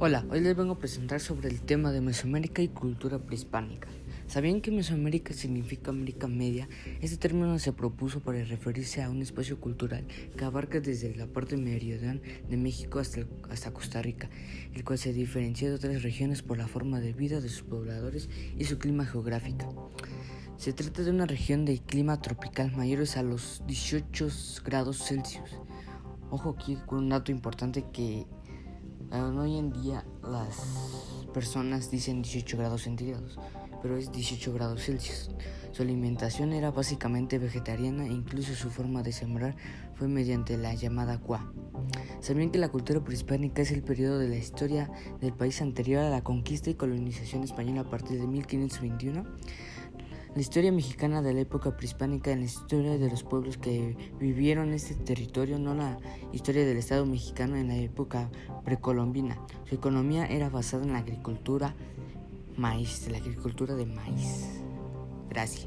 Hola, hoy les vengo a presentar sobre el tema de Mesoamérica y cultura prehispánica. ¿Sabían que Mesoamérica significa América Media? Este término se propuso para referirse a un espacio cultural que abarca desde la parte meridional de México hasta, hasta Costa Rica, el cual se diferencia de otras regiones por la forma de vida de sus pobladores y su clima geográfico. Se trata de una región de clima tropical mayores a los 18 grados Celsius. Ojo aquí con un dato importante que hoy en día las personas dicen 18 grados centígrados, pero es 18 grados Celsius. Su alimentación era básicamente vegetariana e incluso su forma de sembrar fue mediante la llamada cua. ¿Sabían que la cultura prehispánica es el periodo de la historia del país anterior a la conquista y colonización española a partir de 1521? La historia mexicana de la época prehispánica en la historia de los pueblos que vivieron este territorio, no la historia del Estado mexicano en la época precolombina. Su economía era basada en la agricultura maíz, la agricultura de maíz. Gracias.